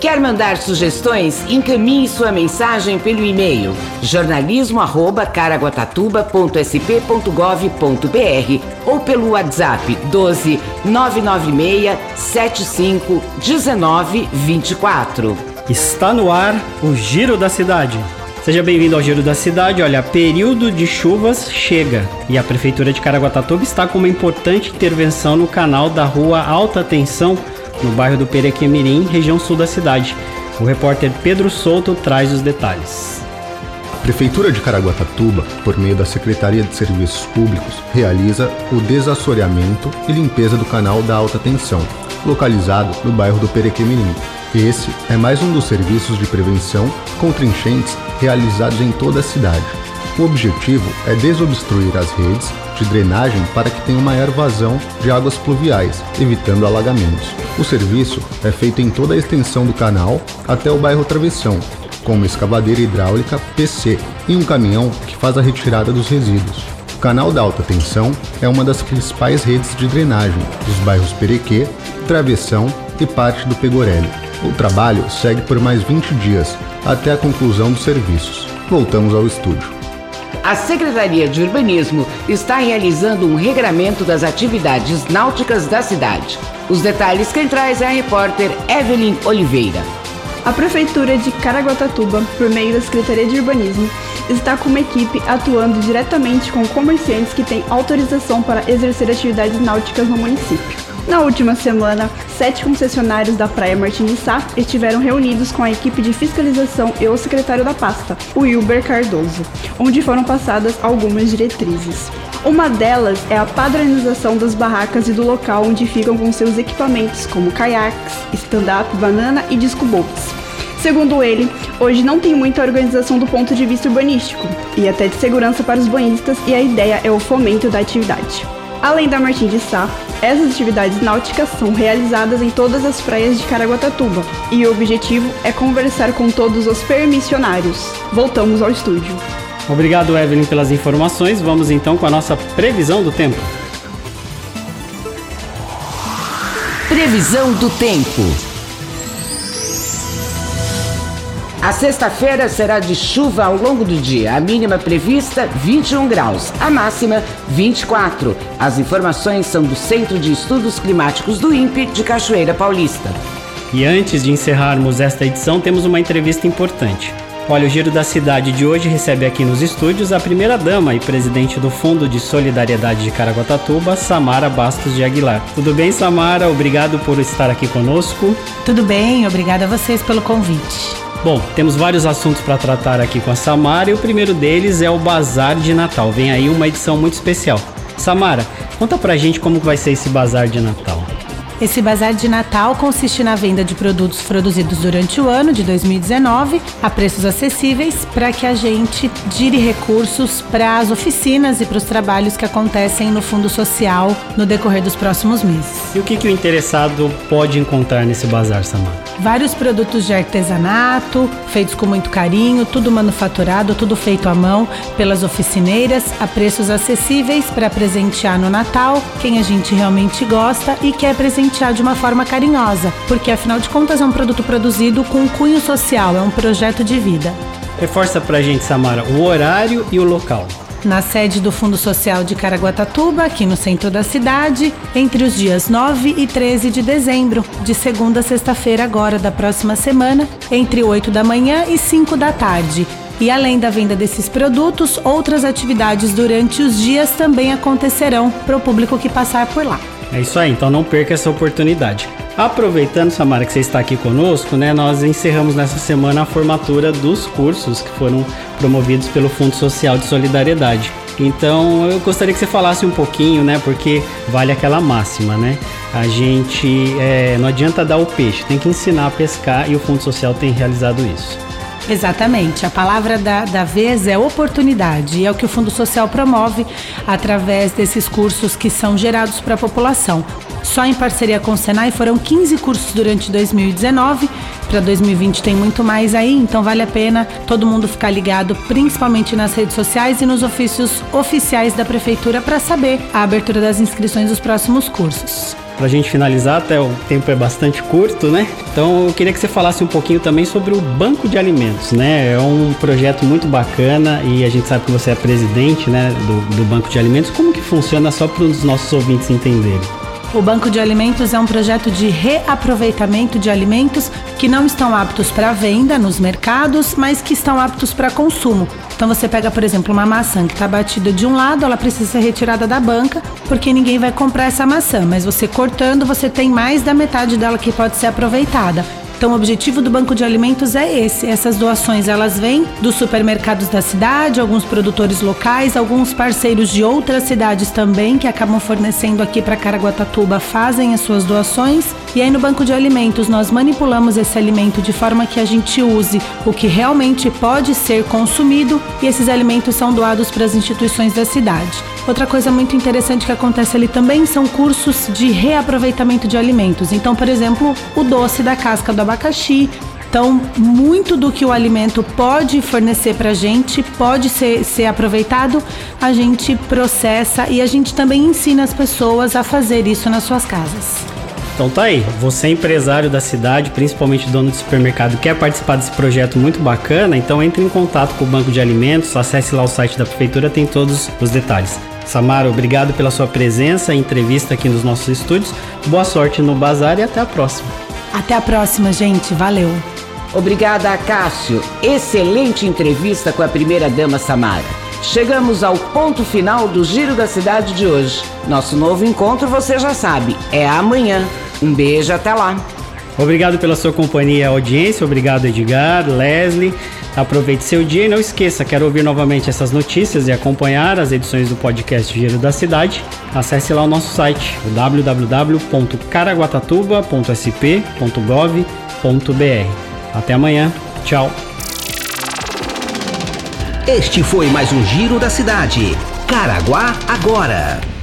Quer mandar sugestões? Encaminhe sua mensagem pelo e-mail jornalismo@caraguatatuba.sp.gov.br ou pelo WhatsApp 12 996 75 19 24. Está no ar o Giro da Cidade. Seja bem-vindo ao Giro da Cidade. Olha, período de chuvas chega e a Prefeitura de Caraguatatuba está com uma importante intervenção no canal da rua Alta Tensão, no bairro do Perequemirim, região sul da cidade. O repórter Pedro Souto traz os detalhes. A Prefeitura de Caraguatatuba, por meio da Secretaria de Serviços Públicos, realiza o desassoreamento e limpeza do canal da alta tensão, localizado no bairro do Perequemirim. Esse é mais um dos serviços de prevenção contra enchentes realizados em toda a cidade. O objetivo é desobstruir as redes de drenagem para que tenha maior vazão de águas pluviais, evitando alagamentos. O serviço é feito em toda a extensão do canal até o bairro Travessão, com uma escavadeira hidráulica PC e um caminhão que faz a retirada dos resíduos. O canal da alta tensão é uma das principais redes de drenagem dos bairros Perequê, Travessão e parte do Pegorelli. O trabalho segue por mais 20 dias, até a conclusão dos serviços. Voltamos ao estúdio. A Secretaria de Urbanismo está realizando um regramento das atividades náuticas da cidade. Os detalhes quem traz é a repórter Evelyn Oliveira. A Prefeitura de Caraguatatuba, por meio da Secretaria de Urbanismo, está com uma equipe atuando diretamente com comerciantes que têm autorização para exercer atividades náuticas no município. Na última semana, sete concessionários da Praia Martim de Sá estiveram reunidos com a equipe de fiscalização e o secretário da pasta, o Wilber Cardoso, onde foram passadas algumas diretrizes. Uma delas é a padronização das barracas e do local onde ficam com seus equipamentos, como caiaques, stand-up, banana e disco boats. Segundo ele, hoje não tem muita organização do ponto de vista urbanístico e até de segurança para os banhistas e a ideia é o fomento da atividade. Além da Martim de Sá, essas atividades náuticas são realizadas em todas as praias de Caraguatatuba e o objetivo é conversar com todos os permissionários. Voltamos ao estúdio. Obrigado, Evelyn, pelas informações. Vamos então com a nossa previsão do tempo. Previsão do tempo. A sexta-feira será de chuva ao longo do dia. A mínima prevista 21 graus, a máxima 24. As informações são do Centro de Estudos Climáticos do INPE de Cachoeira Paulista. E antes de encerrarmos esta edição, temos uma entrevista importante. Olha, o Giro da Cidade de hoje recebe aqui nos estúdios a primeira-dama e presidente do Fundo de Solidariedade de Caraguatatuba, Samara Bastos de Aguilar. Tudo bem, Samara? Obrigado por estar aqui conosco. Tudo bem, obrigada a vocês pelo convite. Bom, temos vários assuntos para tratar aqui com a Samara e o primeiro deles é o Bazar de Natal. Vem aí uma edição muito especial. Samara, conta pra gente como vai ser esse Bazar de Natal. Esse bazar de Natal consiste na venda de produtos produzidos durante o ano de 2019 a preços acessíveis para que a gente gire recursos para as oficinas e para os trabalhos que acontecem no Fundo Social no decorrer dos próximos meses. E o que, que o interessado pode encontrar nesse bazar, Samara? Vários produtos de artesanato, feitos com muito carinho, tudo manufaturado, tudo feito à mão pelas oficineiras, a preços acessíveis para presentear no Natal quem a gente realmente gosta e quer presentear de uma forma carinhosa, porque afinal de contas é um produto produzido com cunho social, é um projeto de vida. Reforça pra gente, Samara, o horário e o local na sede do Fundo Social de Caraguatatuba, aqui no centro da cidade, entre os dias 9 e 13 de dezembro, de segunda a sexta-feira agora da próxima semana, entre 8 da manhã e 5 da tarde. E além da venda desses produtos, outras atividades durante os dias também acontecerão para o público que passar por lá. É isso aí, então não perca essa oportunidade. Aproveitando, Samara, que você está aqui conosco, né, nós encerramos nessa semana a formatura dos cursos que foram promovidos pelo Fundo Social de Solidariedade. Então, eu gostaria que você falasse um pouquinho, né, porque vale aquela máxima, né? A gente é, não adianta dar o peixe, tem que ensinar a pescar e o Fundo Social tem realizado isso. Exatamente. A palavra da, da vez é oportunidade e é o que o Fundo Social promove através desses cursos que são gerados para a população. Só em parceria com o Senai foram 15 cursos durante 2019. Para 2020 tem muito mais aí, então vale a pena todo mundo ficar ligado, principalmente nas redes sociais e nos ofícios oficiais da prefeitura para saber a abertura das inscrições dos próximos cursos. Para a gente finalizar, até o tempo é bastante curto, né? Então eu queria que você falasse um pouquinho também sobre o Banco de Alimentos, né? É um projeto muito bacana e a gente sabe que você é presidente né, do, do Banco de Alimentos. Como que funciona só para os nossos ouvintes entenderem? O Banco de Alimentos é um projeto de reaproveitamento de alimentos que não estão aptos para venda nos mercados, mas que estão aptos para consumo. Então você pega, por exemplo, uma maçã que está batida de um lado, ela precisa ser retirada da banca, porque ninguém vai comprar essa maçã, mas você cortando, você tem mais da metade dela que pode ser aproveitada. Então, o objetivo do banco de alimentos é esse. Essas doações elas vêm dos supermercados da cidade, alguns produtores locais, alguns parceiros de outras cidades também que acabam fornecendo aqui para Caraguatatuba fazem as suas doações. E aí no banco de alimentos nós manipulamos esse alimento de forma que a gente use o que realmente pode ser consumido e esses alimentos são doados para as instituições da cidade. Outra coisa muito interessante que acontece ali também são cursos de reaproveitamento de alimentos. Então, por exemplo, o doce da casca do abacaxi. Então, muito do que o alimento pode fornecer para a gente, pode ser, ser aproveitado, a gente processa e a gente também ensina as pessoas a fazer isso nas suas casas. Então tá aí, você é empresário da cidade, principalmente dono de supermercado, quer participar desse projeto muito bacana, então entre em contato com o Banco de Alimentos, acesse lá o site da prefeitura, tem todos os detalhes. Samara, obrigado pela sua presença e entrevista aqui nos nossos estúdios. Boa sorte no bazar e até a próxima. Até a próxima, gente. Valeu. Obrigada, Cássio. Excelente entrevista com a primeira-dama Samara. Chegamos ao ponto final do Giro da Cidade de hoje. Nosso novo encontro, você já sabe, é amanhã. Um beijo, até lá. Obrigado pela sua companhia e audiência. Obrigado, Edgar, Leslie. Aproveite seu dia e não esqueça, quer ouvir novamente essas notícias e acompanhar as edições do podcast Giro da Cidade? Acesse lá o nosso site, www.caraguatatuba.sp.gov.br. Até amanhã. Tchau. Este foi mais um Giro da Cidade. Caraguá agora.